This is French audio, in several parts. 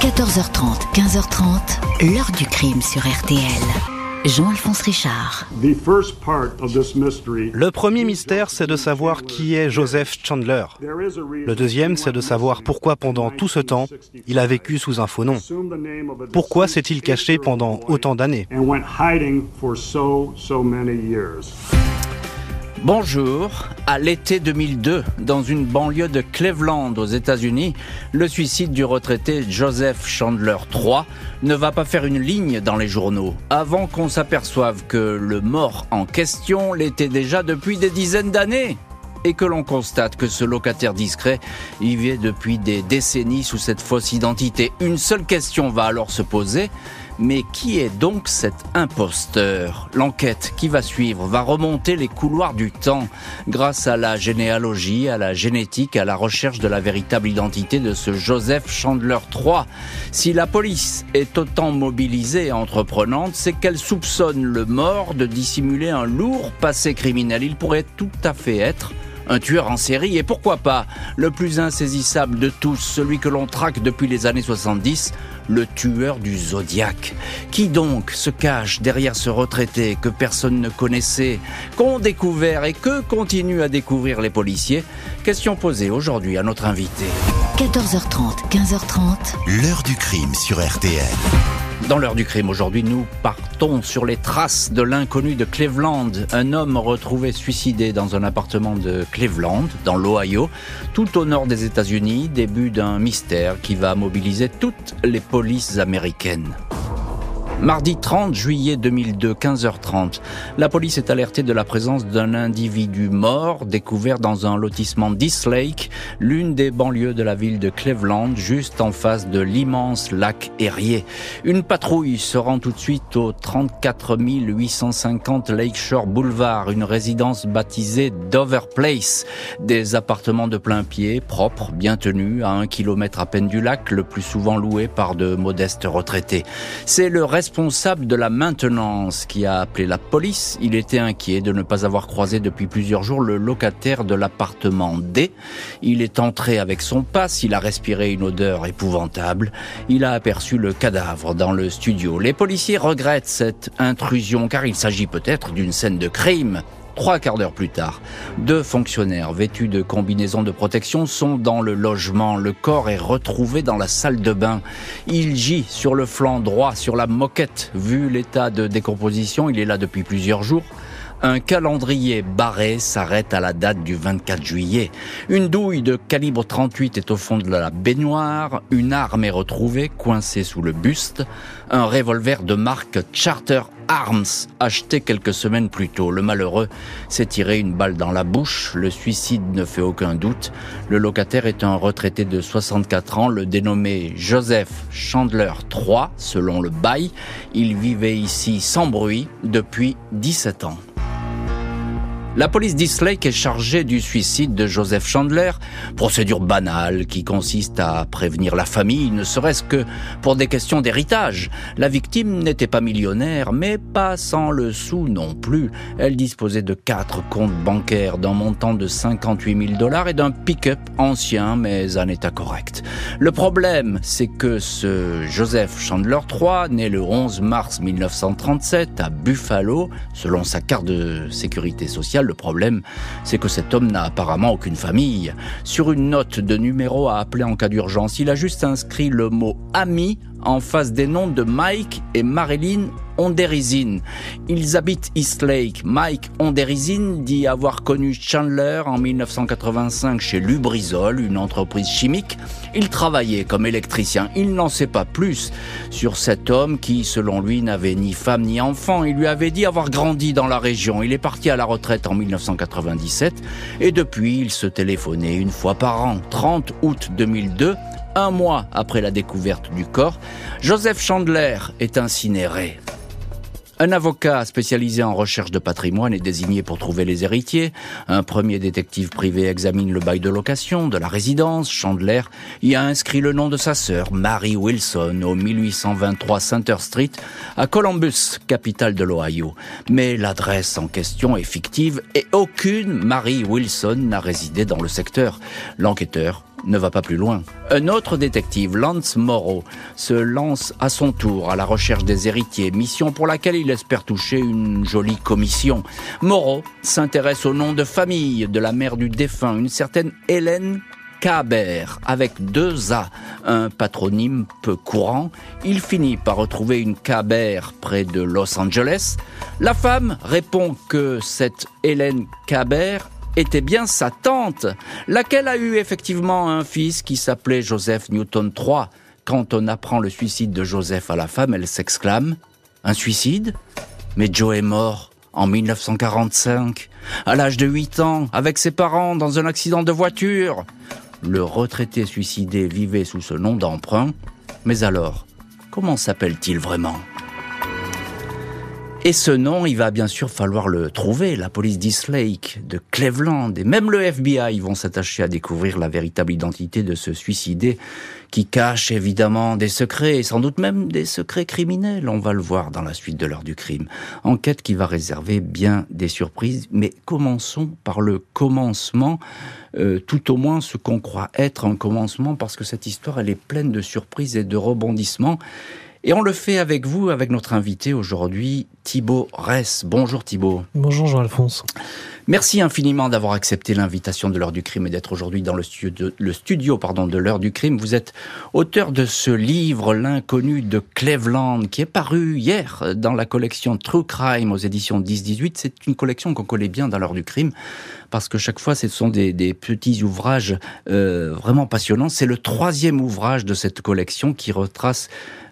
14h30, 15h30, l'heure du crime sur RTL. Jean-Alphonse Richard. Le premier mystère, c'est de savoir qui est Joseph Chandler. Le deuxième, c'est de savoir pourquoi pendant tout ce temps, il a vécu sous un faux nom. Pourquoi s'est-il caché pendant autant d'années? Bonjour. À l'été 2002, dans une banlieue de Cleveland aux États-Unis, le suicide du retraité Joseph Chandler III ne va pas faire une ligne dans les journaux avant qu'on s'aperçoive que le mort en question l'était déjà depuis des dizaines d'années et que l'on constate que ce locataire discret y vit depuis des décennies sous cette fausse identité. Une seule question va alors se poser. Mais qui est donc cet imposteur? L'enquête qui va suivre va remonter les couloirs du temps grâce à la généalogie, à la génétique, à la recherche de la véritable identité de ce Joseph Chandler III. Si la police est autant mobilisée et entreprenante, c'est qu'elle soupçonne le mort de dissimuler un lourd passé criminel. Il pourrait tout à fait être un tueur en série et pourquoi pas le plus insaisissable de tous, celui que l'on traque depuis les années 70, le tueur du Zodiaque. Qui donc se cache derrière ce retraité que personne ne connaissait, qu'ont découvert et que continuent à découvrir les policiers? Question posée aujourd'hui à notre invité. 14h30, 15h30. L'heure du crime sur RTL. Dans l'heure du crime aujourd'hui, nous partons sur les traces de l'inconnu de Cleveland, un homme retrouvé suicidé dans un appartement de Cleveland, dans l'Ohio, tout au nord des États-Unis, début d'un mystère qui va mobiliser toutes les polices américaines. Mardi 30 juillet 2002, 15h30, la police est alertée de la présence d'un individu mort découvert dans un lotissement d'East Lake, l'une des banlieues de la ville de Cleveland, juste en face de l'immense lac Erie. Une patrouille se rend tout de suite au 34 850 Lakeshore Boulevard, une résidence baptisée Dover Place. Des appartements de plein pied, propres, bien tenus, à un kilomètre à peine du lac, le plus souvent loués par de modestes retraités. C'est le responsable de la maintenance qui a appelé la police. Il était inquiet de ne pas avoir croisé depuis plusieurs jours le locataire de l'appartement D. Il est entré avec son passe, il a respiré une odeur épouvantable. Il a aperçu le cadavre dans le studio. Les policiers regrettent cette intrusion car il s'agit peut-être d'une scène de crime. Trois quarts d'heure plus tard, deux fonctionnaires vêtus de combinaisons de protection sont dans le logement. Le corps est retrouvé dans la salle de bain. Il gît sur le flanc droit, sur la moquette. Vu l'état de décomposition, il est là depuis plusieurs jours. Un calendrier barré s'arrête à la date du 24 juillet. Une douille de calibre 38 est au fond de la baignoire. Une arme est retrouvée, coincée sous le buste. Un revolver de marque Charter Arms, acheté quelques semaines plus tôt. Le malheureux s'est tiré une balle dans la bouche. Le suicide ne fait aucun doute. Le locataire est un retraité de 64 ans, le dénommé Joseph Chandler III, selon le bail. Il vivait ici sans bruit depuis 17 ans. La police d'Islake est chargée du suicide de Joseph Chandler, procédure banale qui consiste à prévenir la famille, ne serait-ce que pour des questions d'héritage. La victime n'était pas millionnaire, mais pas sans le sou non plus. Elle disposait de quatre comptes bancaires d'un montant de 58 000 dollars et d'un pick-up ancien mais en état correct. Le problème, c'est que ce Joseph Chandler III, né le 11 mars 1937 à Buffalo, selon sa carte de sécurité sociale, le problème, c'est que cet homme n'a apparemment aucune famille. Sur une note de numéro à appeler en cas d'urgence, il a juste inscrit le mot ami en face des noms de Mike et Marilyn Onderizin. Ils habitent East Lake. Mike Onderizin dit avoir connu Chandler en 1985 chez Lubrizol, une entreprise chimique. Il travaillait comme électricien. Il n'en sait pas plus sur cet homme qui, selon lui, n'avait ni femme ni enfant. Il lui avait dit avoir grandi dans la région. Il est parti à la retraite en 1997 et depuis, il se téléphonait une fois par an. 30 août 2002, un mois après la découverte du corps, Joseph Chandler est incinéré. Un avocat spécialisé en recherche de patrimoine est désigné pour trouver les héritiers. Un premier détective privé examine le bail de location de la résidence. Chandler y a inscrit le nom de sa sœur, Mary Wilson, au 1823 Center Street, à Columbus, capitale de l'Ohio. Mais l'adresse en question est fictive et aucune Mary Wilson n'a résidé dans le secteur. L'enquêteur ne va pas plus loin. Un autre détective, Lance Morrow, se lance à son tour à la recherche des héritiers, mission pour laquelle il espère toucher une jolie commission. Morrow s'intéresse au nom de famille de la mère du défunt, une certaine Hélène Cabert, avec deux A, un patronyme peu courant. Il finit par retrouver une Cabert près de Los Angeles. La femme répond que cette Hélène Cabert était bien sa tante, laquelle a eu effectivement un fils qui s'appelait Joseph Newton III. Quand on apprend le suicide de Joseph à la femme, elle s'exclame Un suicide? Mais Joe est mort en 1945, à l'âge de 8 ans, avec ses parents dans un accident de voiture. Le retraité suicidé vivait sous ce nom d'emprunt. Mais alors, comment s'appelle-t-il vraiment? Et ce nom, il va bien sûr falloir le trouver. La police d'East Lake, de Cleveland et même le FBI vont s'attacher à découvrir la véritable identité de ce suicidé qui cache évidemment des secrets et sans doute même des secrets criminels. On va le voir dans la suite de l'heure du crime. Enquête qui va réserver bien des surprises. Mais commençons par le commencement. Euh, tout au moins ce qu'on croit être un commencement parce que cette histoire elle est pleine de surprises et de rebondissements. Et on le fait avec vous, avec notre invité aujourd'hui, Thibaut Ress. Bonjour Thibaut. Bonjour Jean-Alphonse. Merci infiniment d'avoir accepté l'invitation de l'heure du crime et d'être aujourd'hui dans le studio, le studio pardon, de l'heure du crime. Vous êtes auteur de ce livre, L'inconnu de Cleveland, qui est paru hier dans la collection True Crime aux éditions 10-18. C'est une collection qu'on connaît bien dans l'heure du crime parce que chaque fois, ce sont des, petits ouvrages euh, vraiment passionnants. C'est le troisième ouvrage de cette collection qui retrace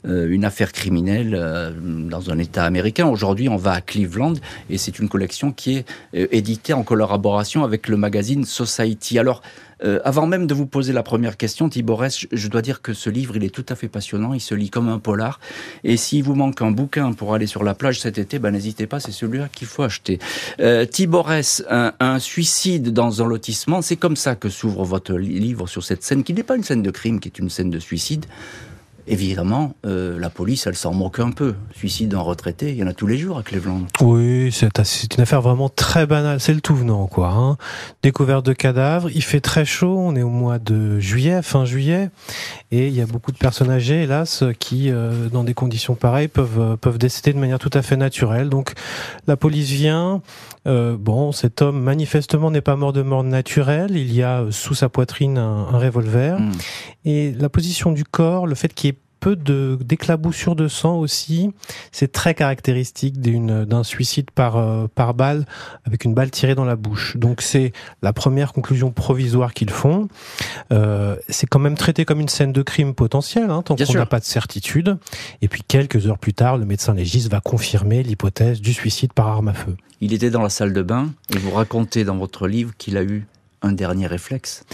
euh, une affaire criminelle euh, dans un État américain. Aujourd'hui, on va à Cleveland et c'est une collection qui est éditée en collaboration avec le magazine Society. Alors, euh, avant même de vous poser la première question, Thiborès, je dois dire que ce livre, il est tout à fait passionnant. Il se lit comme un polar. Et s'il vous manque un bouquin pour aller sur la plage cet été, ben, n'hésitez pas, c'est celui-là qu'il faut acheter. Euh, Thiborès, un, un, suicide dans un lotissement, c'est comme ça que s'ouvre votre livre sur cette scène, qui n'est pas une scène de crime, qui est une scène de suicide. Évidemment, euh, la police, elle s'en moque un peu. Suicide d'un retraité, il y en a tous les jours à Cleveland. Oui, c'est une affaire vraiment très banale. C'est le tout venant, quoi. Hein. Découverte de cadavres. Il fait très chaud. On est au mois de juillet, fin juillet, et il y a beaucoup de personnes âgées, hélas, qui, euh, dans des conditions pareilles, peuvent euh, peuvent décéder de manière tout à fait naturelle. Donc, la police vient. bon, cet homme manifestement n'est pas mort de mort naturelle. Il y a sous sa poitrine un, un revolver. Hmm. Et la position du corps, le fait qu'il y ait peu de d'éclaboussures de sang aussi. C'est très caractéristique d'une d'un suicide par euh, par balle avec une balle tirée dans la bouche. Donc c'est la première conclusion provisoire qu'ils font. Euh, c'est quand même traité comme une scène de crime potentielle, hein, tant qu'on n'a pas de certitude. Et puis quelques heures plus tard, le médecin légiste va confirmer l'hypothèse du suicide par arme à feu. Il était dans la salle de bain et vous racontez dans votre livre qu'il a eu un dernier réflexe?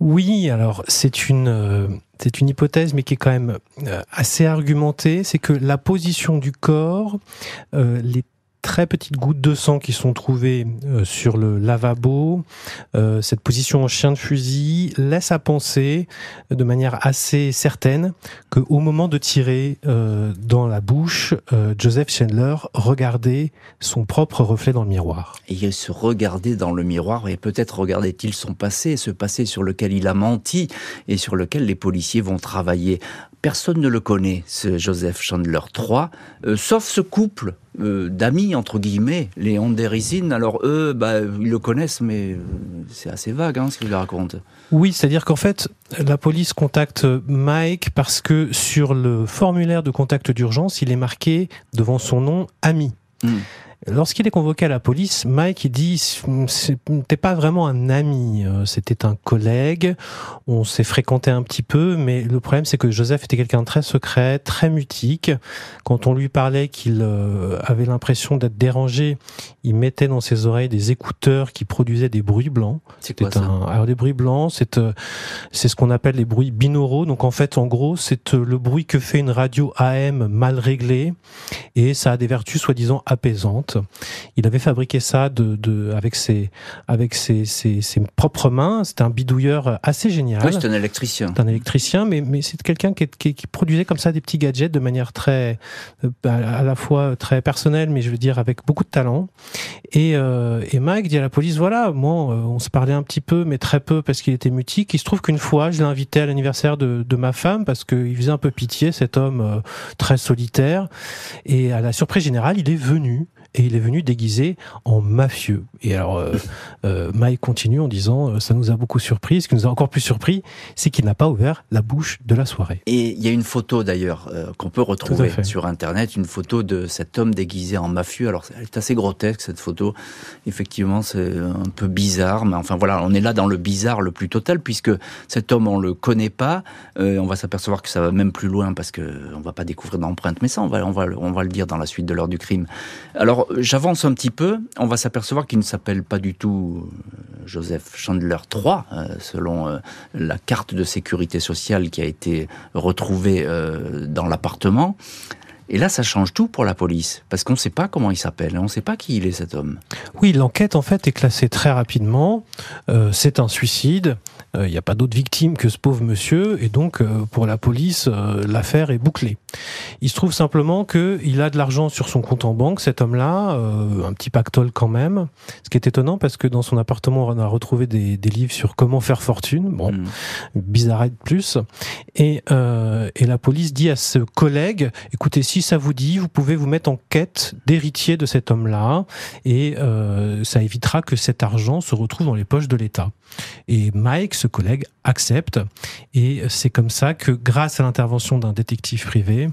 Oui, alors c'est une euh, c'est une hypothèse, mais qui est quand même euh, assez argumentée. C'est que la position du corps, euh, les très petites gouttes de sang qui sont trouvées euh, sur le lavabo, euh, cette position en chien de fusil laisse à penser de manière assez certaine que au moment de tirer euh, dans la bouche, Joseph Chandler regardait son propre reflet dans le miroir. Et il se regardait dans le miroir et peut-être regardait-il son passé, ce passé sur lequel il a menti et sur lequel les policiers vont travailler. Personne ne le connaît, ce Joseph Chandler III, sauf ce couple euh, d'amis, entre guillemets, les Anderisines. Alors eux, bah, ils le connaissent, mais euh, c'est assez vague hein, ce qu'ils racontent. Oui, c'est-à-dire qu'en fait, la police contacte Mike parce que sur le formulaire de contact d'urgence, il est marqué devant son nom ami. Hmm. Lorsqu'il est convoqué à la police, Mike il dit c'était pas vraiment un ami, euh, c'était un collègue. On s'est fréquenté un petit peu, mais le problème c'est que Joseph était quelqu'un de très secret, très mutique. Quand on lui parlait qu'il euh, avait l'impression d'être dérangé, il mettait dans ses oreilles des écouteurs qui produisaient des bruits blancs. C'est quoi ça Alors des bruits blancs, c'est euh, c'est ce qu'on appelle les bruits binauraux. Donc en fait, en gros, c'est le bruit que fait une radio AM mal réglée et ça a des vertus soi-disant apaisantes. Il avait fabriqué ça de, de avec ses avec ses, ses, ses propres mains. C'était un bidouilleur assez génial. Oui, c'est un électricien. C'est un électricien, mais mais c'est quelqu'un qui, qui, qui, produisait comme ça des petits gadgets de manière très euh, à la fois très personnelle, mais je veux dire avec beaucoup de talent. Et, euh, et Mike dit à la police voilà, moi on se parlait un petit peu, mais très peu parce qu'il était mutique. Il se trouve qu'une fois, je l'ai invité à l'anniversaire de, de ma femme parce qu'il faisait un peu pitié, cet homme euh, très solitaire. Et à la surprise générale, il est venu et il est venu déguisé en mafieux. Et alors, euh, euh, Mike continue en disant euh, ça nous a beaucoup surpris. Ce qui nous a encore plus surpris, c'est qu'il n'a pas ouvert la bouche de la soirée. Et il y a une photo d'ailleurs euh, qu'on peut retrouver sur internet, une photo de cet homme déguisé en mafieux. Alors, elle est assez grotesque cette photo. Effectivement, c'est un peu bizarre, mais enfin voilà, on est là dans le bizarre le plus total puisque cet homme on le connaît pas. Euh, on va s'apercevoir que ça va même plus loin parce que on va pas découvrir d'empreinte. Mais ça, on va on va on va le dire dans la suite de l'heure du crime. Alors j'avance un petit peu, on va s'apercevoir qu'il ne s'appelle pas du tout euh, Joseph Chandler III, euh, selon euh, la carte de sécurité sociale qui a été retrouvée dans l'appartement. Et là, ça change tout pour la police, parce qu'on ne sait pas comment il s'appelle, on ne sait pas qui il est cet homme. Oui, l'enquête en fait est classée très rapidement. Euh, c'est un suicide. Il euh, n'y a pas d'autres victimes que ce pauvre monsieur, et donc euh, pour la police, l'affaire est bouclée. Il se trouve simplement que il a de l'argent sur son compte en banque, cet homme-là, un petit pactole quand même. Ce qui est étonnant parce que dans son appartement, on a retrouvé des, des livres sur comment faire fortune. Bon, mm. bizarre de plus. Et, et la police dit à ce collègue, écoutez, si si ça vous dit, vous pouvez vous mettre en quête d'héritier de cet homme-là et euh, ça évitera que cet argent se retrouve dans les poches de l'État. Et Mike, ce collègue, accepte et c'est comme ça que grâce à l'intervention d'un détective privé,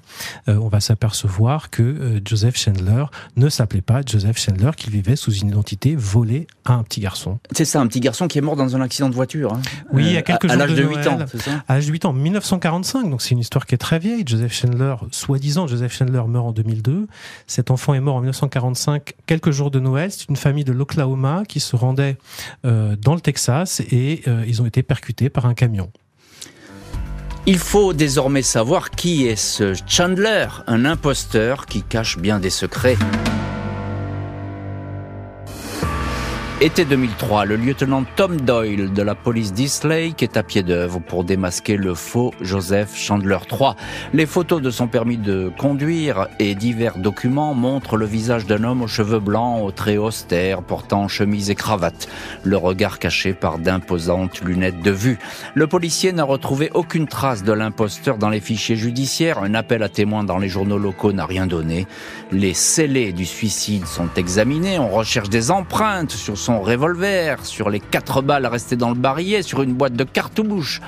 euh, on va s'apercevoir que euh, Joseph Chandler ne s'appelait pas Joseph Chandler, qu'il vivait sous une identité volée à un petit garçon. C'est ça, un petit garçon qui est mort dans un accident de voiture. Hein. Oui, à quelques à, jours l'âge de, de 8 Noël. ans, ça? À l'âge de 8 ans, 1945, donc c'est une histoire qui est très vieille. Joseph Chandler, soi-disant Joseph Chandler meurt en 2002. Cet enfant est mort en 1945, quelques jours de Noël. C'est une famille de l'Oklahoma qui se rendait euh, dans le Texas et euh, ils ont été percutés par camion. Il faut désormais savoir qui est ce Chandler, un imposteur qui cache bien des secrets. Été 2003, le lieutenant Tom Doyle de la police d'Eastlake est à pied d'œuvre pour démasquer le faux Joseph Chandler III. Les photos de son permis de conduire et divers documents montrent le visage d'un homme aux cheveux blancs, aux traits austères, portant chemise et cravate, le regard caché par d'imposantes lunettes de vue. Le policier n'a retrouvé aucune trace de l'imposteur dans les fichiers judiciaires, un appel à témoins dans les journaux locaux n'a rien donné. Les scellés du suicide sont examinés, on recherche des empreintes sur son revolver, sur les quatre balles restées dans le barillet, sur une boîte de cartouches,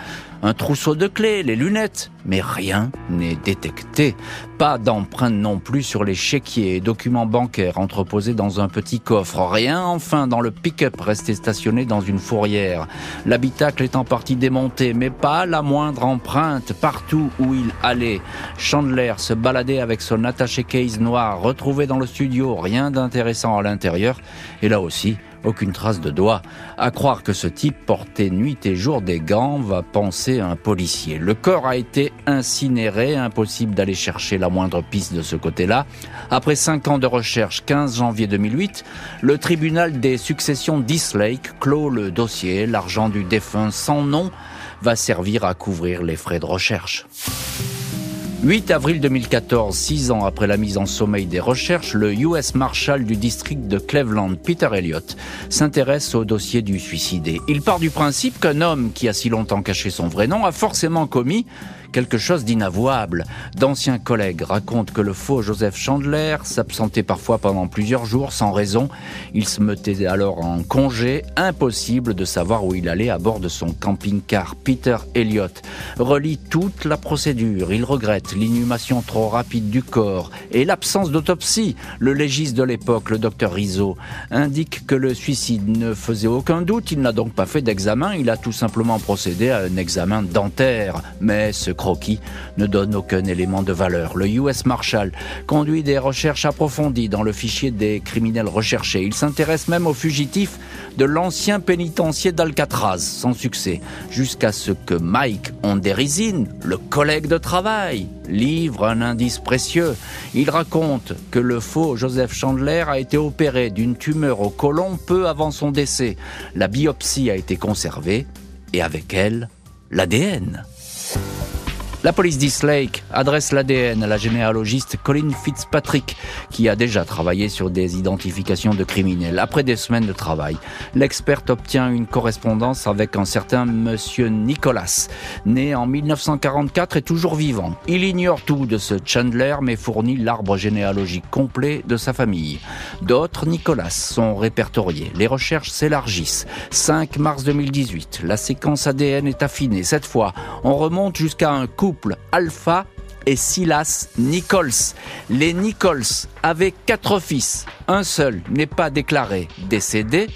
un trousseau de clés, les lunettes, mais rien n'est détecté. Pas d'empreinte non plus sur les chéquiers et documents bancaires entreposés dans un petit coffre. Rien enfin dans le pick-up resté stationné dans une fourrière. L'habitacle est en partie démonté, mais pas la moindre empreinte partout où il allait. Chandler se baladait avec son attaché case noir retrouvé dans le studio, rien d'intéressant à l'intérieur. Et là aussi, aucune trace de doigt. À croire que ce type portait nuit et jour des gants va penser un policier. Le corps a été incinéré, impossible d'aller chercher la moindre piste de ce côté-là. Après cinq ans de recherche, 15 janvier 2008, le tribunal des successions d'Eastlake clôt le dossier. L'argent du défunt sans nom va servir à couvrir les frais de recherche. 8 avril 2014, six ans après la mise en sommeil des recherches, le US Marshal du district de Cleveland, Peter Elliott, s'intéresse au dossier du suicidé. Il part du principe qu'un homme qui a si longtemps caché son vrai nom a forcément commis quelque chose d'inavouable. D'anciens collègues racontent que le faux Joseph Chandler s'absentait parfois pendant plusieurs jours sans raison. Il se mettait alors en congé, impossible de savoir où il allait à bord de son camping-car. Peter Elliott relie toute la procédure. Il regrette l'inhumation trop rapide du corps et l'absence d'autopsie. Le légiste de l'époque, le docteur Rizzo, indique que le suicide ne faisait aucun doute. Il n'a donc pas fait d'examen. Il a tout simplement procédé à un examen dentaire. Mais ce croquis ne donne aucun élément de valeur. Le US Marshal conduit des recherches approfondies dans le fichier des criminels recherchés. Il s'intéresse même aux fugitifs de l'ancien pénitencier d'Alcatraz, sans succès, jusqu'à ce que Mike Onderizin, le collègue de travail, livre un indice précieux. Il raconte que le faux Joseph Chandler a été opéré d'une tumeur au côlon peu avant son décès. La biopsie a été conservée et avec elle, l'ADN. La police d'East Lake adresse l'ADN à la généalogiste Colin Fitzpatrick, qui a déjà travaillé sur des identifications de criminels. Après des semaines de travail, l'experte obtient une correspondance avec un certain monsieur Nicholas, né en 1944 et toujours vivant. Il ignore tout de ce Chandler, mais fournit l'arbre généalogique complet de sa famille. D'autres Nicholas sont répertoriés. Les recherches s'élargissent. 5 mars 2018, la séquence ADN est affinée. Cette fois, on remonte jusqu'à un coup Alpha et Silas Nichols. Les Nichols avaient quatre fils. Un seul n'est pas déclaré décédé.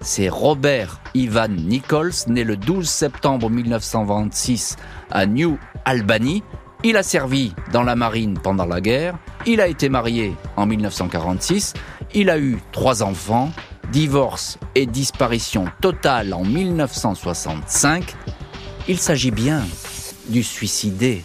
C'est Robert Ivan Nichols, né le 12 septembre 1926 à New Albany. Il a servi dans la marine pendant la guerre. Il a été marié en 1946. Il a eu trois enfants. Divorce et disparition totale en 1965. Il s'agit bien du suicidé.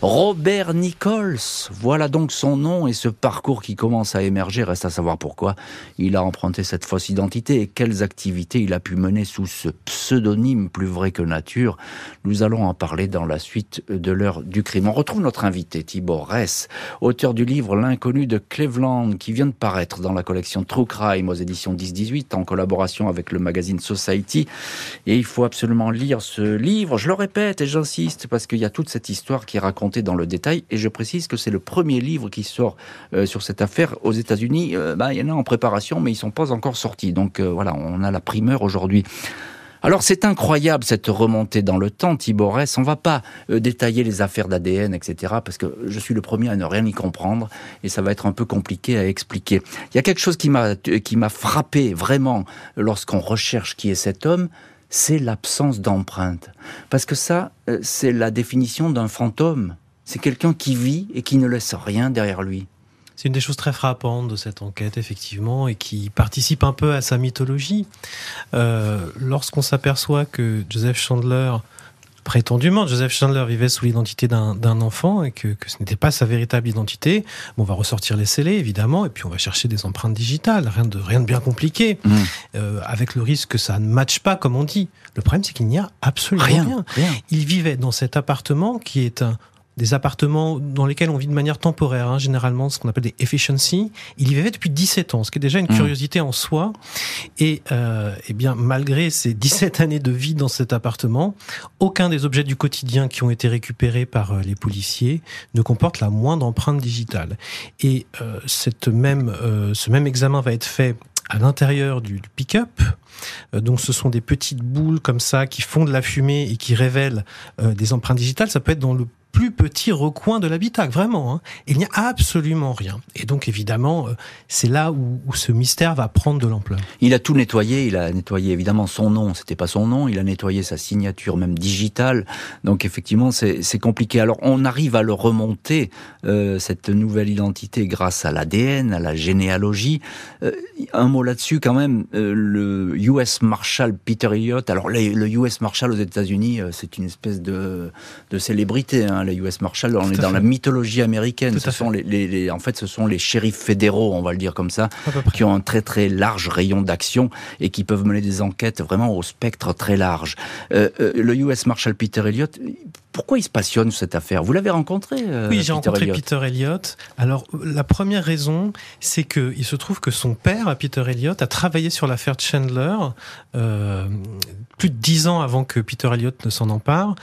Robert Nichols, voilà donc son nom et ce parcours qui commence à émerger, reste à savoir pourquoi il a emprunté cette fausse identité et quelles activités il a pu mener sous ce pseudonyme plus vrai que nature. Nous allons en parler dans la suite de l'heure du crime. On retrouve notre invité Thibaut Ress, auteur du livre L'inconnu de Cleveland qui vient de paraître dans la collection True Crime aux éditions 10-18 en collaboration avec le magazine Society. Et il faut absolument lire ce livre, je le répète et j'insiste parce qu'il y a toute cette histoire qui raconte dans le détail. Et je précise que c'est le premier livre qui sort euh, sur cette affaire aux États-Unis. Euh, bah, il y en a en préparation, mais ils sont pas encore sortis. Donc euh, voilà, on a la primeur aujourd'hui. Alors c'est incroyable cette remontée dans le temps, Thiborès. On va pas détailler les affaires d'ADN, etc. Parce que je suis le premier à ne rien y comprendre et ça va être un peu compliqué à expliquer. Il y a quelque chose qui m'a qui m'a frappé vraiment lorsqu'on recherche qui est cet homme, c'est l'absence d'empreinte. Parce que ça, euh, c'est la définition d'un fantôme. C'est quelqu'un qui vit et qui ne laisse rien derrière lui. C'est une des choses très frappantes de cette enquête, effectivement, et qui participe un peu à sa mythologie. Euh, lorsqu'on s'aperçoit que Joseph Chandler prétendument, Joseph Chandler vivait sous l'identité d'un enfant et que, ce n'était pas sa véritable identité. on va ressortir les scellés, évidemment, et puis on va chercher des empreintes digitales, rien de, rien de bien compliqué, mmh. euh, avec le risque que ça ne matche pas, comme on dit. Le problème, c'est qu'il n'y a absolument rien. Il vivait dans cet appartement qui est un, des appartements dans lesquels on vit de manière temporaire, hein, généralement ce qu'on appelle des efficiency. Il y vivait depuis 17 ans, ce qui est déjà une mmh. curiosité en soi. Et euh, eh bien, malgré ces 17 années de vie dans cet appartement, aucun des objets du quotidien qui ont été récupérés par euh, les policiers ne comporte la moindre empreinte digitale. Et euh, cette même, euh, ce même examen va être fait à l'intérieur du, pick-up. Euh, donc ce sont des petites boules comme ça qui font de la fumée et qui révèlent des empreintes digitales. Ça peut être dans le plus petit recoin de l'habitacle, vraiment. Hein. Il n'y a absolument rien. Et donc, évidemment, euh, c'est là où, ce mystère va prendre de l'ampleur. Il a tout nettoyé. Il a nettoyé évidemment son nom. C'était pas son nom. Il a nettoyé sa signature, même digitale. Donc, effectivement, c'est compliqué. Alors, on arrive à le remonter euh, cette nouvelle identité grâce à l'ADN, à la généalogie. Euh, un mot là-dessus, quand même. le U.S. Marshal Peter Elliott. Alors, le U.S. Marshal aux États-Unis, c'est une espèce de, de célébrité. Hein les US Marshals, on est dans la mythologie américaine. Ce sont les, en fait, ce sont les shérifs fédéraux, on va le dire comme ça, qui ont un très très large rayon d'action et qui peuvent mener des enquêtes vraiment au spectre très large. Euh, euh, le US Marshal Peter Elliott, pourquoi il se passionne sur cette affaire? Vous l'avez rencontré euh, Oui, j'ai rencontré Peter Elliott. Alors, la première raison, c'est que il se trouve que son père, Peter Elliott, a travaillé sur l'affaire Chandler euh, plus de dix ans avant que Peter Elliott ne s'en empare.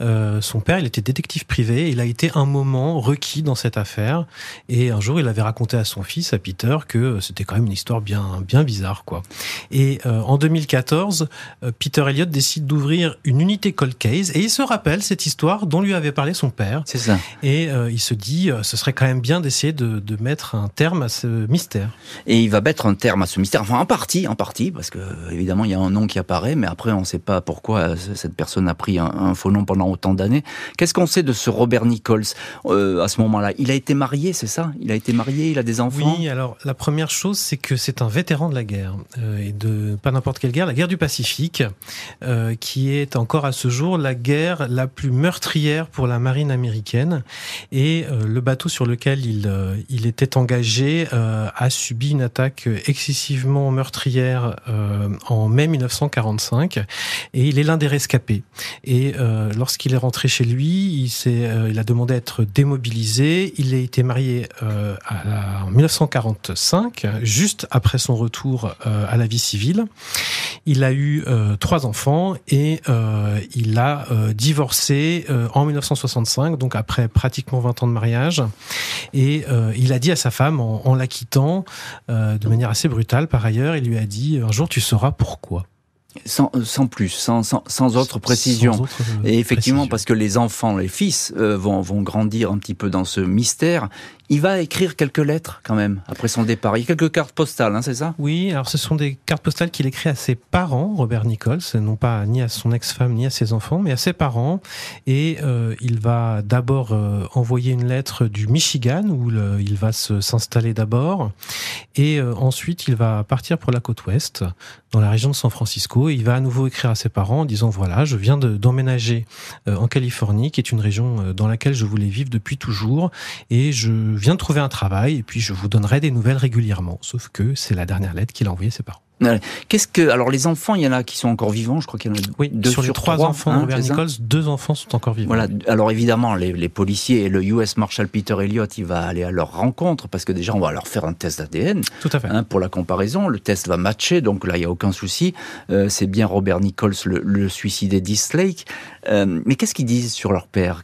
Euh, son père, il était détective privé. Il a été un moment requis dans cette affaire. Et un jour, il avait raconté à son fils, à Peter, que c'était quand même une histoire bien, bien bizarre, quoi. Et euh, en 2014, euh, Peter Elliott décide d'ouvrir une unité cold case et il se rappelle cette histoire histoire dont lui avait parlé son père. C'est ça. Et euh, il se dit, euh, ce serait quand même bien d'essayer de, de, mettre un terme à ce mystère. Et il va mettre un terme à ce mystère, enfin en partie, en partie, parce que évidemment il y a un nom qui apparaît, mais après on ne sait pas pourquoi cette personne a pris un, un faux nom pendant autant d'années. Qu'est-ce qu'on sait de ce Robert Nichols euh, à ce moment-là? Il a été marié, c'est ça? Il a été marié, il a des enfants? Oui, alors la première chose, c'est que c'est un vétéran de la guerre, euh, et de pas n'importe quelle guerre, la guerre du Pacifique, euh, qui est encore à ce jour la guerre la plus meurtrière pour la marine américaine. Et euh, le bateau sur lequel il, euh, il était engagé euh, a subi une attaque excessivement meurtrière en mai 1945, et il est l'un des rescapés. Et lorsqu'il est rentré chez lui, il, s'est, il a demandé à être démobilisé. Il a été marié en 1945, juste après son retour à la vie civile. Il a eu trois enfants et il a euh, en 1965, donc après pratiquement 20 ans de mariage. Et il a dit à sa femme, en, en la quittant, de manière assez brutale par ailleurs, il lui a dit, un jour tu sauras pourquoi. Sans, sans, plus, sans, sans, sans autre précision. Sans autre, euh, et effectivement, précision. parce que les enfants, les fils, euh, vont, vont grandir un petit peu dans ce mystère. Il va écrire quelques lettres quand même après son départ. Il y a quelques cartes postales, hein, c'est ça? Oui, alors ce sont des cartes postales qu'il écrit à ses parents, Robert Nichols, non pas ni à son ex-femme ni à ses enfants, mais à ses parents. Et euh, il va d'abord euh, envoyer une lettre du Michigan où le, il va se- s'installer d'abord, et euh, ensuite il va partir pour la côte ouest, dans la région de San Francisco. Il va à nouveau écrire à ses parents en disant voilà, je viens de- d'emménager euh, en Californie, qui est une région euh, dans laquelle je voulais vivre depuis toujours, et je viens de trouver un travail, et puis je vous donnerai des nouvelles régulièrement. Sauf que c'est la dernière lettre qu'il a envoyée à ses parents. Qu'est-ce que alors les enfants, il y en a qui sont encore vivants. Je crois qu'il y en a Oui, deux sur les trois, enfants hein, Robert ça Nichols, deux enfants sont encore vivants. Voilà. Alors évidemment, les, les policiers et le US Marshal Peter Elliott, il va aller à leur rencontre parce que déjà on va leur faire un test d'ADN. Tout à fait. Hein, pour la comparaison, le test va matcher, donc là il y a aucun souci. Euh, c'est bien Robert Nichols, le, le suicidé d'Eastlake. Euh, mais qu'est-ce qu'ils disent sur leur père?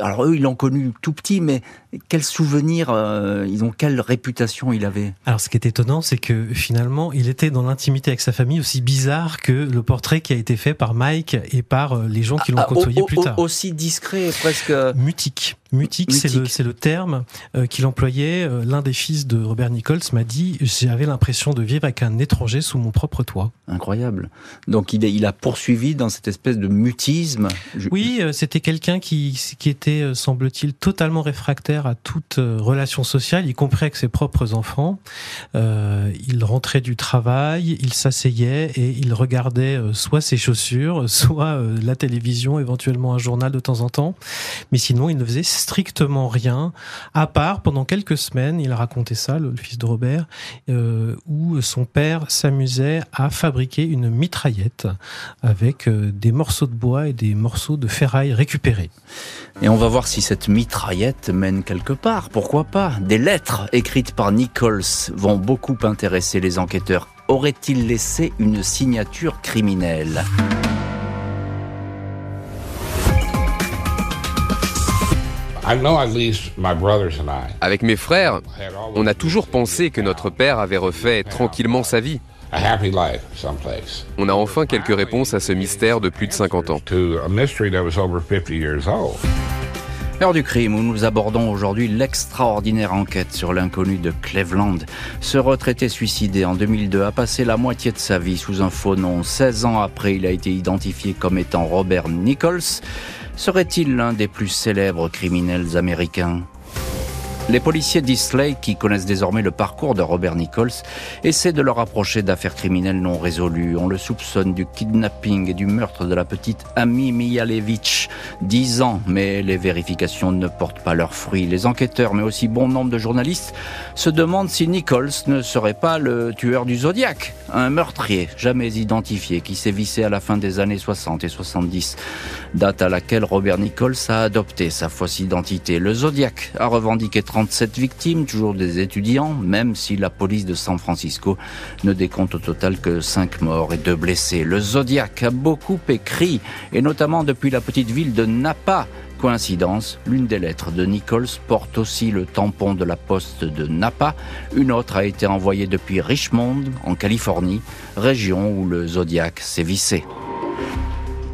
Alors eux, ils l'ont connu tout petit, mais quels souvenirs euh, ils ont Quelle réputation il avait? Alors, ce qui est étonnant, c'est que finalement, il était dans l'intimité avec sa famille aussi bizarre que le portrait qui a été fait par Mike et par euh, les gens qui l'ont Ah, côtoyé au- plus au- tard. Aussi discret, presque. Mutique. Mutique, c'est le, terme euh, qu'il employait. Euh, L'un des fils de Robert Nichols m'a dit J'avais l'impression de vivre avec un étranger sous mon propre toit. Incroyable. Donc il, a poursuivi dans cette espèce de mutisme. Je- Oui, euh, c'était quelqu'un qui, qui était, semble-t-il, totalement réfractaire à toute relation sociale, y compris avec ses propres enfants. Il rentrait du travail, il s'asseyait et il regardait soit ses chaussures, soit la télévision, éventuellement un journal de temps en temps. Mais sinon, il ne faisait strictement rien, à part pendant quelques semaines, il a raconté ça, le, le fils de Robert, euh, où son père s'amusait à fabriquer une mitraillette avec euh, des morceaux de bois et des morceaux de ferraille récupérés. Et on va voir si cette mitraillette mène quelque part. Pourquoi pas Des lettres écrites par Nichols vont beaucoup intéresser les enquêteurs. Aurait-il laissé une signature criminelle? Avec mes frères, on a toujours pensé que notre père avait refait tranquillement sa vie. a happy life someplace. On a enfin quelques réponses à ce mystère de plus de 50 ans. To a mystery that was over 50 years old. L'heure du crime où nous abordons aujourd'hui l'extraordinaire enquête sur l'inconnu de Cleveland. Ce retraité suicidé en 2002 a passé la moitié de sa vie sous un faux nom. 16 ans après, il a été identifié comme étant Robert Nichols. Serait-il l'un des plus célèbres criminels américains? Les policiers d'Eastlake, qui connaissent désormais le parcours de Robert Nichols, essaient de le rapprocher d'affaires criminelles non résolues. On le soupçonne du kidnapping et du meurtre de la petite Amy Mihalevich. Dix ans, mais les vérifications ne portent pas leurs fruits. Les enquêteurs, mais aussi bon nombre de journalistes, se demandent si Nichols ne serait pas le tueur du Zodiac, un meurtrier jamais identifié qui sévissait à la fin des années 60 et 70, date à laquelle Robert Nichols a adopté sa fausse identité. Le Zodiac a revendiqué 37 victimes, toujours des étudiants, même si la police de San Francisco ne décompte au total que 5 morts et 2 blessés. Le Zodiac a beaucoup écrit, et notamment depuis la petite ville de Napa. Coïncidence, l'une des lettres de Nichols porte aussi le tampon de la poste de Napa. Une autre a été envoyée depuis Richmond, en Californie, région où le Zodiac sévissait.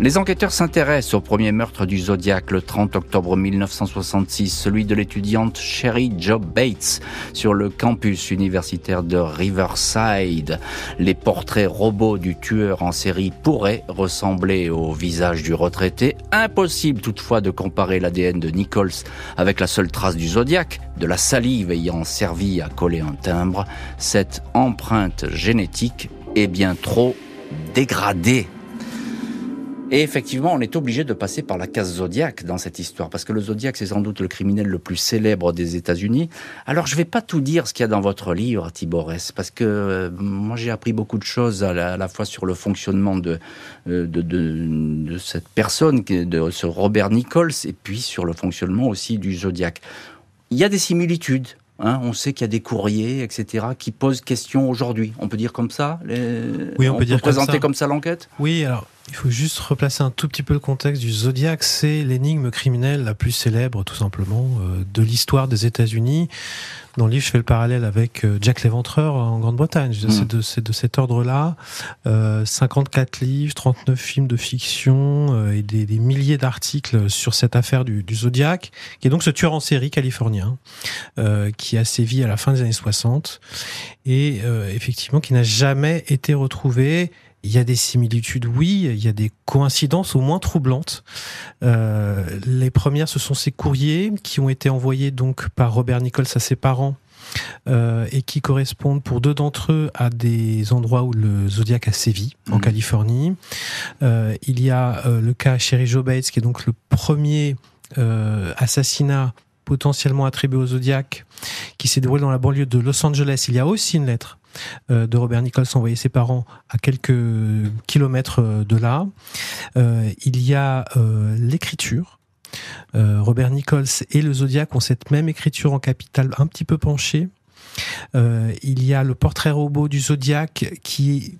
Les enquêteurs s'intéressent au premier meurtre du Zodiac le 30 octobre 1966, celui de l'étudiante Sherry Job Bates sur le campus universitaire de Riverside. Les portraits robots du tueur en série pourraient ressembler au visage du retraité. Impossible toutefois de comparer l'ADN de Nichols avec la seule trace du Zodiac, de la salive ayant servi à coller un timbre. Cette empreinte génétique est bien trop dégradée et effectivement, on est obligé de passer par la case Zodiac dans cette histoire, parce que le Zodiac, c'est sans doute le criminel le plus célèbre des États-Unis. Alors, je ne vais pas tout dire ce qu'il y a dans votre livre, Tibores, parce que euh, moi, j'ai appris beaucoup de choses à la, fois sur le fonctionnement de, euh, de, de, de, cette personne, de ce Robert Nichols, et puis sur le fonctionnement aussi du Zodiac. Il y a des similitudes Hein, on sait qu'il y a des courriers, etc., qui posent question aujourd'hui. On peut dire comme ça Oui, on, peut, dire présenter comme ça l'enquête? Oui, alors il faut juste replacer un tout petit peu le contexte du Zodiac. C'est l'énigme criminelle la plus célèbre, tout simplement, euh, de l'histoire des États-Unis. Dans le livre, je fais le parallèle avec euh, Jack l'Éventreur en Grande-Bretagne. C'est de, de, cet ordre-là. Euh, 54 livres, 39 films de fiction euh, et des, des milliers d'articles sur cette affaire du, du, Zodiac, qui est donc ce tueur en série californien euh, qui a sévi à la fin des années 60 et effectivement qui n'a jamais été retrouvé il y a des similitudes, oui. Il y a des coïncidences au moins troublantes. Euh, les premières, ce sont ces courriers qui ont été envoyés donc par Robert Nichols à ses parents euh, et qui correspondent pour deux d'entre eux à des endroits où le Zodiac a sévi, en mmh. Californie. Euh, il y a euh, le cas Sherry Joe Bates, qui est donc le premier assassinat potentiellement attribué au Zodiac, qui s'est déroulé dans la banlieue de Los Angeles. Il y a aussi une lettre de Robert Nichols envoyé ses parents à quelques kilomètres euh, de là. Euh, il y a l'écriture. Robert Nichols et le Zodiac ont cette même écriture en capital un petit peu penchée. Euh, il y a le portrait robot du Zodiac qui,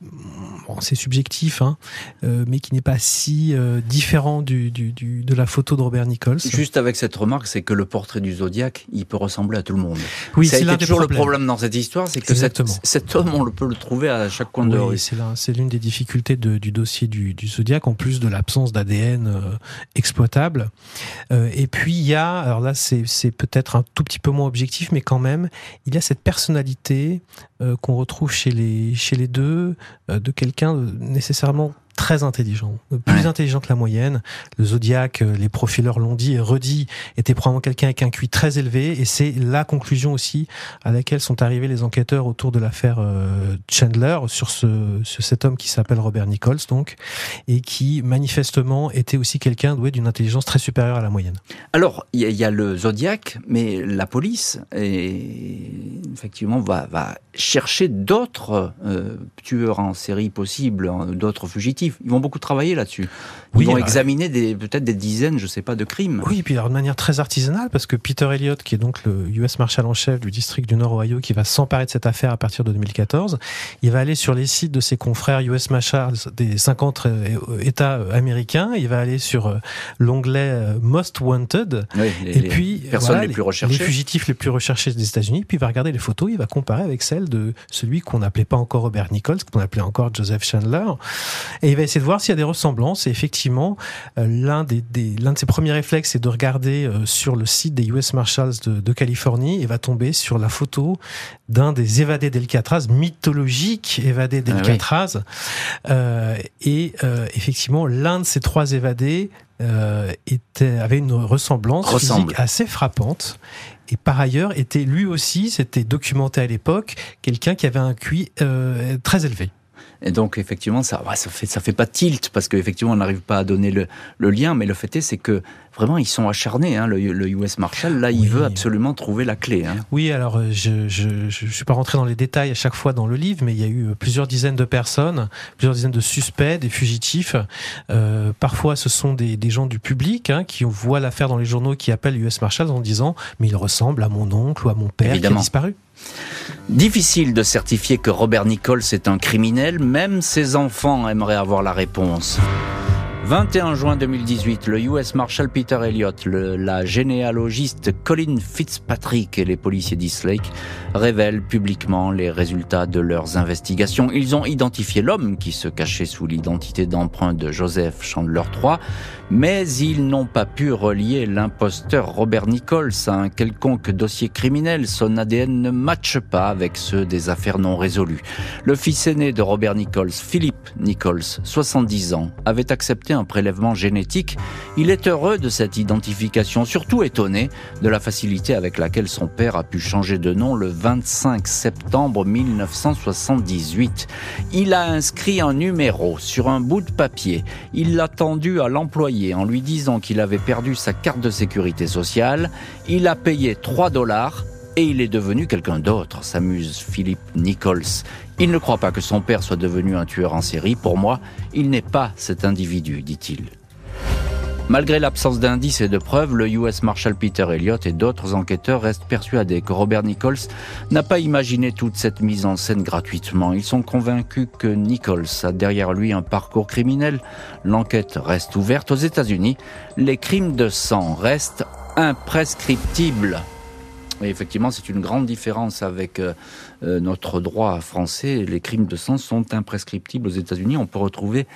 bon, c'est subjectif, hein, euh, mais qui n'est pas si euh, différent du, du, du, de la photo de Robert Nichols. Juste avec cette remarque, c'est que le portrait du Zodiac, il peut ressembler à tout le monde. Oui, c'est toujours le problème dans cette histoire, c'est que cet, cet, homme, on le peut le trouver à chaque coin de rue. C'est l'une des difficultés de, du dossier du, du, Zodiac, en plus de l'absence d'ADN exploitable. Et puis il y a, alors là c'est peut-être un tout petit peu moins objectif, mais quand même, il y a cette personnalité euh, qu'on retrouve chez les, chez les deux, euh, de quelqu'un nécessairement très intelligent, plus intelligent que la moyenne. Le Zodiac, euh, les profileurs l'ont dit et redit, était probablement quelqu'un avec un QI très élevé, et c'est la conclusion aussi à laquelle sont arrivés les enquêteurs autour de l'affaire euh, Chandler sur ce, cet homme qui s'appelle Robert Nichols, donc, et qui manifestement était aussi quelqu'un doué d'une intelligence très supérieure à la moyenne. Alors, il y, a le Zodiac, mais la police, effectivement, va, va chercher d'autres euh, tueurs en série possibles, hein, d'autres fugitifs ils vont beaucoup travailler là-dessus. Ils vont examiner des, peut-être des dizaines, je sais pas, de crimes. Oui, et puis alors de manière très artisanale, parce que Peter Elliott, qui est donc le US Marshal en chef du district du Nord Ohio, qui va s'emparer de cette affaire à partir de 2014, il va aller sur les sites de ses confrères US Marshals des 50 euh, États américains, il va aller sur euh, l'onglet euh, Most Wanted, et puis personnes les plus recherchées, les fugitifs les plus recherchés des États-Unis, puis il va regarder les photos, il va comparer avec celles de celui qu'on n'appelait pas encore Robert Nichols, qu'on appelait encore Joseph Chandler, et il va essayer de voir s'il y a des ressemblances, et effectivement effectivement, euh, l'un des, l'un de ses premiers réflexes, c'est de regarder euh, sur le site des US Marshals de, Californie et va tomber sur la photo d'un des évadés d'Alcatraz, mythologique évadé ah d'Alcatraz. euh, et effectivement, l'un de ces trois évadés était, avait une ressemblance physique assez frappante et par ailleurs était lui aussi, c'était documenté à l'époque, quelqu'un qui avait un QI très élevé. Et donc effectivement, ça, ça fait ça fait pas tilt parce qu'effectivement on n'arrive pas à donner le, le, lien, mais le fait est c'est que vraiment ils sont acharnés. Hein, le, le, US Marshal là, il veut absolument trouver la clé. Hein. Oui, alors euh, je, je je suis pas rentré dans les détails à chaque fois dans le livre, mais il y a eu euh, plusieurs dizaines de personnes, plusieurs dizaines de suspects, des fugitifs. Euh, parfois, ce sont des, des gens du public hein, qui voient l'affaire dans les journaux, qui appellent US Marshal en disant mais il ressemble à mon oncle ou à mon père Évidemment. qui a disparu. Difficile de certifier que Robert Nichols est un criminel, même ses enfants aimeraient avoir la réponse. 21 juin 2018, le US Marshal Peter Elliott, le, la généalogiste Colin Fitzpatrick et les policiers d'Eastlake révèlent publiquement les résultats de leurs investigations. Ils ont identifié l'homme qui se cachait sous l'identité d'emprunt de Joseph Chandler III, mais ils n'ont pas pu relier l'imposteur Robert Nichols à un quelconque dossier criminel. Son ADN ne matche pas avec ceux des affaires non résolues. Le fils aîné de Robert Nichols, Philippe Nichols, 70 ans, avait accepté un prélèvement génétique. Il est heureux de cette identification, surtout étonné de la facilité avec laquelle son père a pu changer de nom le 25 septembre 1978. Il a inscrit un numéro sur un bout de papier. Il l'a tendu à l'employé en lui disant qu'il avait perdu sa carte de sécurité sociale. Il a payé 3 dollars et il est devenu quelqu'un d'autre, s'amuse Philippe Nichols. Il ne croit pas que son père soit devenu un tueur en série. Pour moi, il n'est pas cet individu, dit-il. Malgré l'absence d'indices et de preuves, le US Marshal Peter Elliott et d'autres enquêteurs restent persuadés que Robert Nichols n'a pas imaginé toute cette mise en scène gratuitement. Ils sont convaincus que Nichols a derrière lui un parcours criminel. L'enquête reste ouverte aux États-Unis. Les crimes de sang restent imprescriptibles. Effectivement, c'est une grande différence avec euh, euh, notre droit français. Les crimes de sang sont imprescriptibles aux États-Unis. On peut retrouver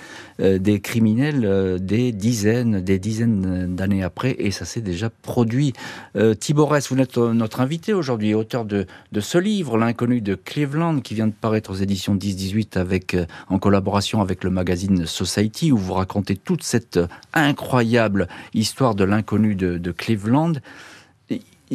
euh, des criminels des dizaines, des dizaines d'années après, et ça s'est déjà produit. Ress, vous êtes notre invité aujourd'hui, auteur de, ce livre, L'inconnu de Cleveland, qui vient de paraître aux éditions 10-18 avec, en collaboration avec le magazine Society, où vous racontez toute cette incroyable histoire de l'inconnu de Cleveland.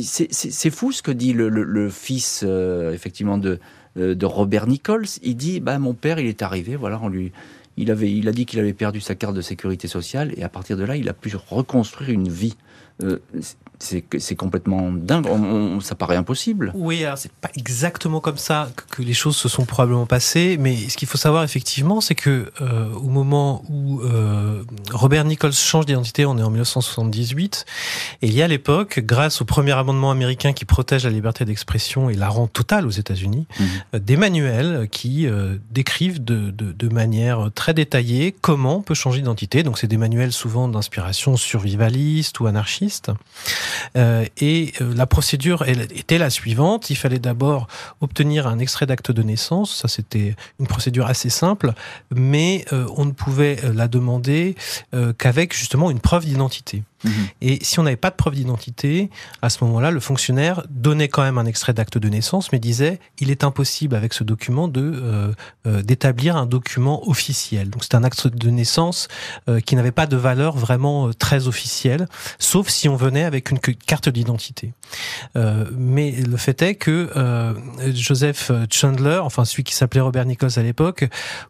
C'est fou ce que dit le, le, le fils, euh, effectivement, de, euh, de Robert Nichols. Il dit, bah, mon père, il est arrivé, voilà, on lui, il, avait, il a dit qu'il avait perdu sa carte de sécurité sociale, et à partir de là, il a pu reconstruire une vie. Euh, c'est complètement dingue. ça paraît impossible. Oui, c'est pas exactement comme ça que les choses se sont probablement passées, mais ce qu'il faut savoir effectivement, c'est que euh, au moment où euh, Robert Nichols change d'identité, on est en 1978, et il y a à l'époque, grâce au premier amendement américain qui protège la liberté d'expression et la rend totale aux États-Unis, mhm. euh, des manuels qui décrivent de, de, de, manière très détaillée comment on peut changer d'identité. Donc c'est des manuels souvent d'inspiration survivaliste ou anarchiste. Euh, et euh, la procédure était la suivante. Il fallait d'abord obtenir un extrait d'acte de naissance. Ça, c'était une procédure assez simple, mais euh, on ne pouvait la demander qu'avec justement une preuve d'identité. Et si on n'avait pas de preuve d'identité, à ce moment-là, le fonctionnaire donnait quand même un extrait d'acte de naissance, mais disait il est impossible avec ce document de euh, euh, d'établir un document officiel. Donc c'est un acte de naissance euh, qui n'avait pas de valeur vraiment très officielle, sauf si on venait avec une carte d'identité. mais le fait est que Joseph Chandler, enfin celui qui s'appelait Robert Nichols à l'époque,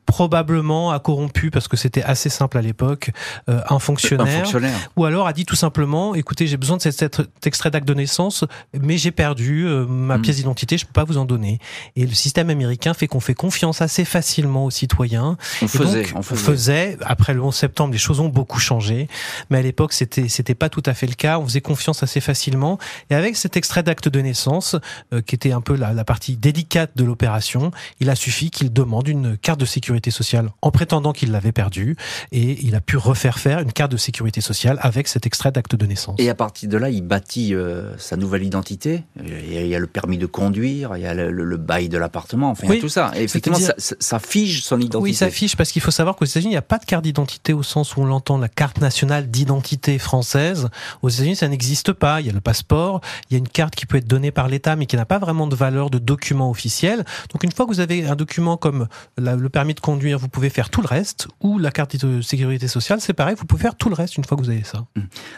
probablement a corrompu parce que c'était assez simple à l'époque un fonctionnaire, un fonctionnaire, ou alors a dit tout simplement, écoutez, j'ai besoin de cet, extrait d'acte de naissance, mais j'ai perdu euh, ma mm. pièce d'identité, je peux pas vous en donner. Et le système américain fait qu'on fait confiance assez facilement aux citoyens. On faisait, on faisait. Après le 11 septembre, les choses ont beaucoup changé, mais à l'époque, c'était c'était pas tout à fait le cas. On faisait confiance assez facilement. Et avec cet extrait d'acte de naissance, euh, qui était un peu la, la partie délicate de l'opération, il a suffi qu'il demande une carte de sécurité sociale en prétendant qu'il l'avait perdue, et il a pu refaire faire une carte de sécurité sociale avec cet extrait d'acte de naissance. Et à partir de là, il bâtit euh, sa nouvelle identité. Il y a le permis de conduire, il y a le, bail de l'appartement, enfin il y a tout ça. Et effectivement, ça, ça, fige son identité. Oui, ça fige parce qu'il faut savoir qu'aux États-Unis, il n'y a pas de carte d'identité au sens où on l'entend, la carte nationale d'identité française. Aux États-Unis, ça n'existe pas. Il y a le passeport, il y a une carte qui peut être donnée par l'État, mais qui n'a pas vraiment de valeur de document officiel. Donc une fois que vous avez un document comme le permis de conduire, vous pouvez faire tout le reste. Ou la carte de sécurité sociale, c'est pareil, vous pouvez faire tout le reste une fois que vous avez ça.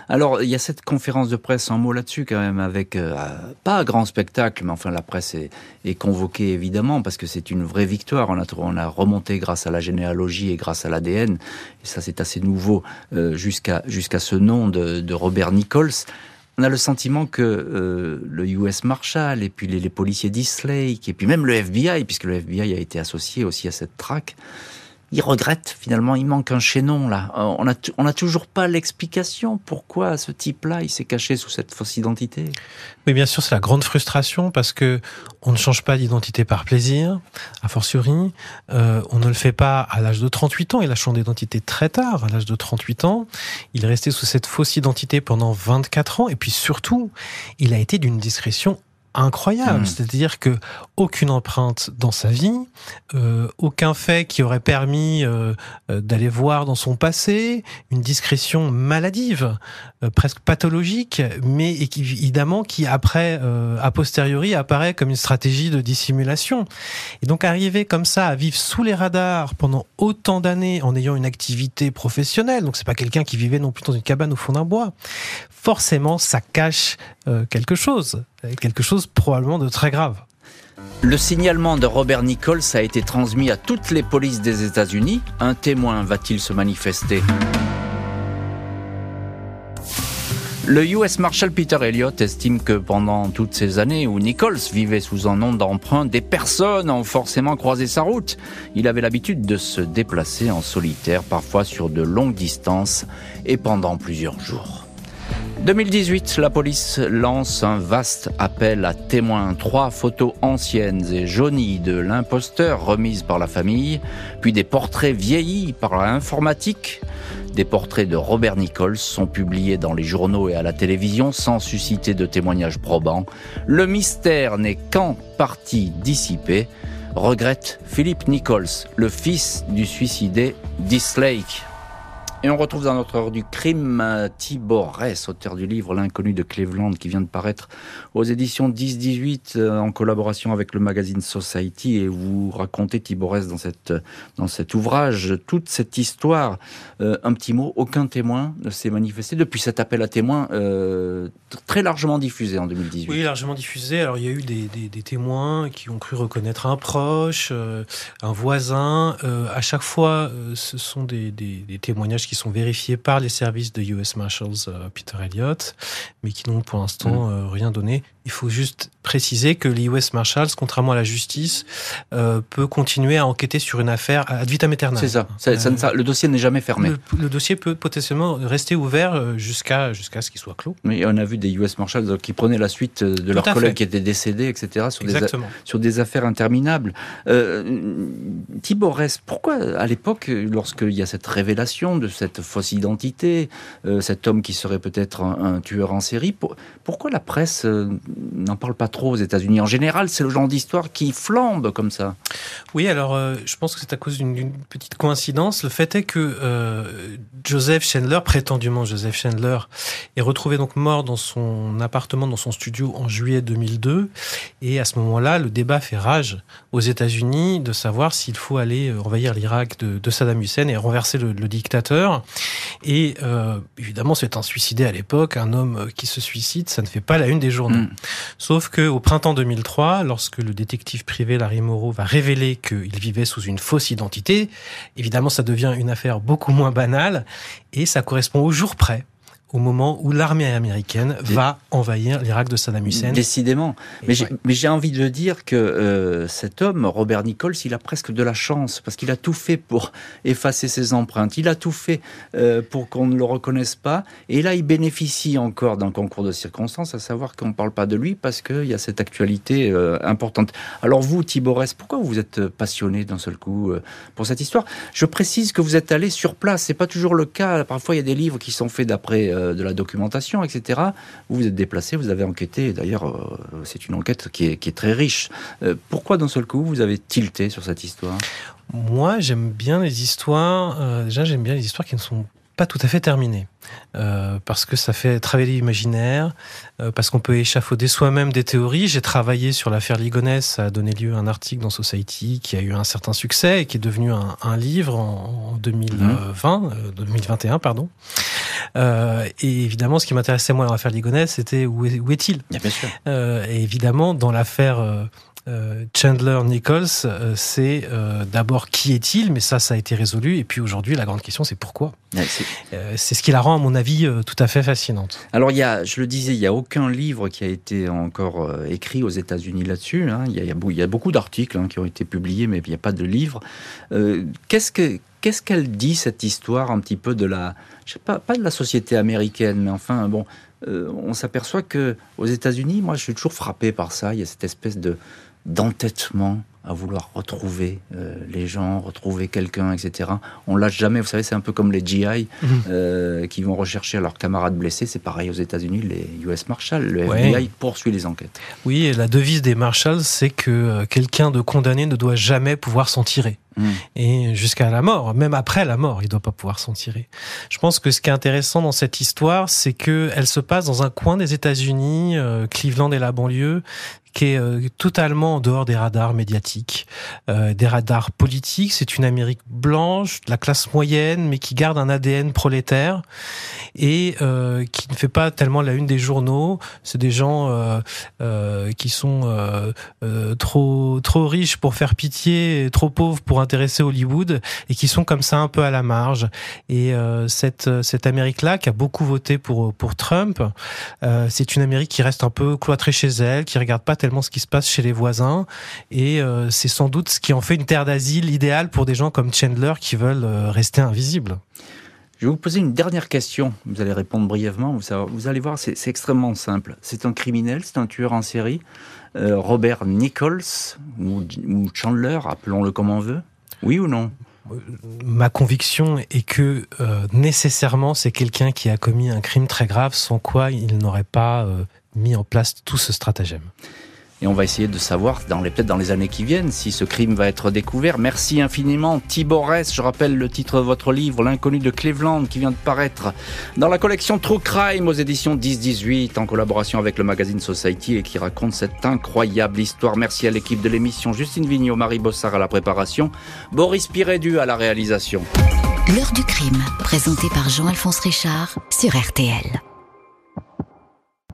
Alors, il y a cette conférence de presse, un mot là-dessus quand même, avec euh, pas un grand spectacle, mais enfin la presse est, convoquée évidemment parce que c'est une vraie victoire. On a, on a remonté grâce à la généalogie et grâce à l'ADN, et ça c'est assez nouveau euh, jusqu'à ce nom de, Robert Nichols. On a le sentiment que euh, le US Marshal et puis les, les policiers d'Eastlake et puis même le FBI, puisque le FBI a été associé aussi à cette traque, il regrette finalement, il manque un chaînon là. Euh, on n'a toujours pas l'explication pourquoi ce type-là il s'est caché sous cette fausse identité. Mais bien sûr, c'est la grande frustration parce que on ne change pas d'identité par plaisir, a fortiori. Euh, on ne le fait pas à l'âge de 38 ans. Il a changé d'identité très tard, à l'âge de 38 ans. Il est resté sous cette fausse identité pendant 24 ans. Et puis surtout, il a été d'une discrétion incroyable. Hmm. C'est-à-dire que aucune empreinte dans sa vie, euh, aucun fait qui aurait permis euh, euh, d'aller voir dans son passé, une discrétion maladive, presque pathologique, mais évidemment qui après, a posteriori, apparaît comme une stratégie de dissimulation. Et donc arriver comme ça à vivre sous les radars pendant autant d'années en ayant une activité professionnelle, donc c'est pas quelqu'un qui vivait non plus dans une cabane au fond d'un bois, forcément ça cache quelque chose, quelque chose probablement de très grave. Le signalement de Robert Nichols a été transmis à toutes les polices des États-Unis. Un témoin va-t-il se manifester? Le US Marshal Peter Elliott estime que pendant toutes ces années où Nichols vivait sous un nom d'emprunt, des personnes ont forcément croisé sa route. Il avait l'habitude de se déplacer en solitaire, parfois sur de longues distances et pendant plusieurs jours. 2018, la police lance un vaste appel à témoins. Trois photos anciennes et jaunies de l'imposteur remises par la famille, puis des portraits vieillis par l'informatique. Des portraits de Robert Nichols sont publiés dans les journaux et à la télévision sans susciter de témoignages probants. Le mystère n'est qu'en partie dissipé, regrette Philippe Nichols, le fils du suicidé Dislake. Et on retrouve dans notre heure du crime Tibor Ress, auteur du livre L'inconnu de Cleveland, qui vient de paraître aux éditions 10-18 euh, en collaboration avec le magazine Society. Et vous racontez Tibor Ress dans, dans cet ouvrage toute cette histoire. Euh, un petit mot, aucun témoin ne s'est manifesté depuis cet appel à témoins euh, très largement diffusé en 2018. Oui, largement diffusé. Alors il y a eu des, des, témoins qui ont cru reconnaître un proche, un voisin. à chaque fois, ce sont des, des témoignages qui sont vérifiés par les services de US Marshals euh, Peter Elliott, mais qui n'ont pour l'instant mm. euh, rien donné. Il faut juste préciser que l'US Marshals, contrairement à la justice, euh, peut continuer à enquêter sur une affaire ad vitam aeternam. C'est ça. ça, le dossier n'est jamais fermé. Le, dossier peut potentiellement rester ouvert jusqu'à jusqu'à ce qu'il soit clos. Mais on a vu des US Marshals qui prenaient la suite de leurs collègues qui étaient décédés, etc., sur, des, sur des affaires interminables. Euh, Tibor pourquoi à l'époque, lorsqu'il y a cette révélation de cette fausse identité, euh, cet homme qui serait peut-être un, tueur en série, pourquoi la presse euh, n'en parle pas trop aux États-Unis En général, c'est le genre d'histoire qui flambe comme ça. Oui, alors euh, je pense que c'est à cause d'une petite coïncidence. Le fait est que Joseph Chandler, prétendument Joseph Chandler, est retrouvé donc mort dans son appartement, dans son studio en juillet 2002. Et à ce moment-là, le débat fait rage aux États-Unis de savoir s'il faut aller envahir l'Irak de, Saddam Hussein et renverser le dictateur. Et euh, évidemment, c'est un suicidé à l'époque, un homme qui se suicide, ça ne fait pas la une des journaux. Mm. Sauf que au printemps 2003, lorsque le détective privé Larry Moreau va révéler qu'il vivait sous une fausse identité, évidemment, ça devient une affaire beaucoup moins banale et ça correspond au jour près au moment où l'armée américaine va envahir l'Irak de Saddam Hussein. Décidément. Mais j'ai envie de dire que euh, cet homme, Robert Nichols, il a presque de la chance parce qu'il a tout fait pour effacer ses empreintes. Il a tout fait euh, pour qu'on ne le reconnaisse pas. Et là, il bénéficie encore d'un concours de circonstances, à savoir qu'on ne parle pas de lui parce qu'il y a cette actualité euh, importante. Alors vous, Thibaurès, pourquoi vous êtes passionné d'un seul coup pour cette histoire? Je précise que vous êtes allé sur place. C'est pas toujours le cas. Parfois, il y a des livres qui sont faits d'après euh, de la documentation, etc. Vous vous êtes déplacé, vous avez enquêté. D'ailleurs, euh, c'est une enquête qui est, très riche. Euh, pourquoi d'un seul coup vous avez tilté sur cette histoire? Moi, j'aime bien les histoires. déjà, j'aime bien les histoires qui ne sont pas tout à fait terminé. Euh, parce que ça fait travailler l'imaginaire, euh, parce qu'on peut échafauder soi-même des théories. J'ai travaillé sur l'affaire Ligonès, ça a donné lieu à un article dans Society qui a eu un certain succès et qui est devenu un, un livre en, 2020, 2021, euh, pardon. Et évidemment, ce qui m'intéressait moi dans l'affaire Ligonès, c'était où, est, il Bien sûr. et évidemment, dans l'affaire Chandler Nichols, euh, c'est d'abord qui est-il, mais ça, ça a été résolu. Et puis aujourd'hui, la grande question, c'est pourquoi? c'est ce qui la rend, à mon avis, tout à fait fascinante. Alors, il y a, je le disais, il n'y a aucun livre qui a été encore écrit aux États-Unis là-dessus. Hein. Il, y a, beaucoup d'articles hein, qui ont été publiés, mais il n'y a pas de livre. Qu'est-ce que qu'est-ce qu'elle dit cette histoire un petit peu de la, je sais pas, pas de la société américaine, mais enfin bon, euh, on s'aperçoit que aux États-Unis, moi, je suis toujours frappé par ça. Il y a cette espèce de d'entêtement à vouloir retrouver euh, les gens, retrouver quelqu'un, etc. On lâche jamais. Vous savez, c'est un peu comme les GI mhm. euh, qui vont rechercher leurs camarades blessés. C'est pareil aux États-Unis, les US Marshals. Le FBI poursuit les enquêtes. Oui, et la devise des Marshals, c'est que quelqu'un de condamné ne doit jamais pouvoir s'en tirer. Mm. Et jusqu'à la mort, même après la mort, il doit pas pouvoir s'en tirer. Je pense que ce qui est intéressant dans cette histoire, c'est que elle se passe dans un coin des États-Unis, euh, Cleveland et la banlieue, qui est euh, totalement en dehors des radars médiatiques, euh, des radars politiques. C'est une Amérique blanche, de la classe moyenne, mais qui garde un ADN prolétaire et euh, qui ne fait pas tellement la une des journaux. C'est des gens qui sont trop trop riches pour faire pitié, trop pauvres pour intéresser Hollywood, et qui sont comme ça un peu à la marge. Et cette cette Amérique-là, qui a beaucoup voté pour pour Trump, c'est une Amérique qui reste un peu cloîtrée chez elle, qui regarde pas ce qui se passe chez les voisins. Et euh, c'est sans doute ce qui en fait une terre d'asile idéale pour des gens comme Chandler qui veulent euh, rester invisibles. Je vais vous poser une dernière question. Vous allez répondre brièvement. Vous, allez voir, c'est extrêmement simple. C'est un criminel, c'est un tueur en série. Euh, Robert Nichols ou, Chandler, appelons-le comme on veut. Oui ou non? Ma conviction est que nécessairement c'est quelqu'un qui a commis un crime très grave, sans quoi il n'aurait pas mis en place tout ce stratagème. Et on va essayer de savoir, peut-être dans les années qui viennent, si ce crime va être découvert. Merci infiniment, Tibor Je rappelle le titre de votre livre, L'inconnu de Cleveland, qui vient de paraître dans la collection True Crime aux éditions 10-18, en collaboration avec le magazine Society, et qui raconte cette incroyable histoire. Merci à l'équipe de l'émission, Justine Vignot, Marie Bossard à la préparation, Boris Pirédu à la réalisation. L'heure du crime, présenté par Jean-Alphonse Richard sur RTL.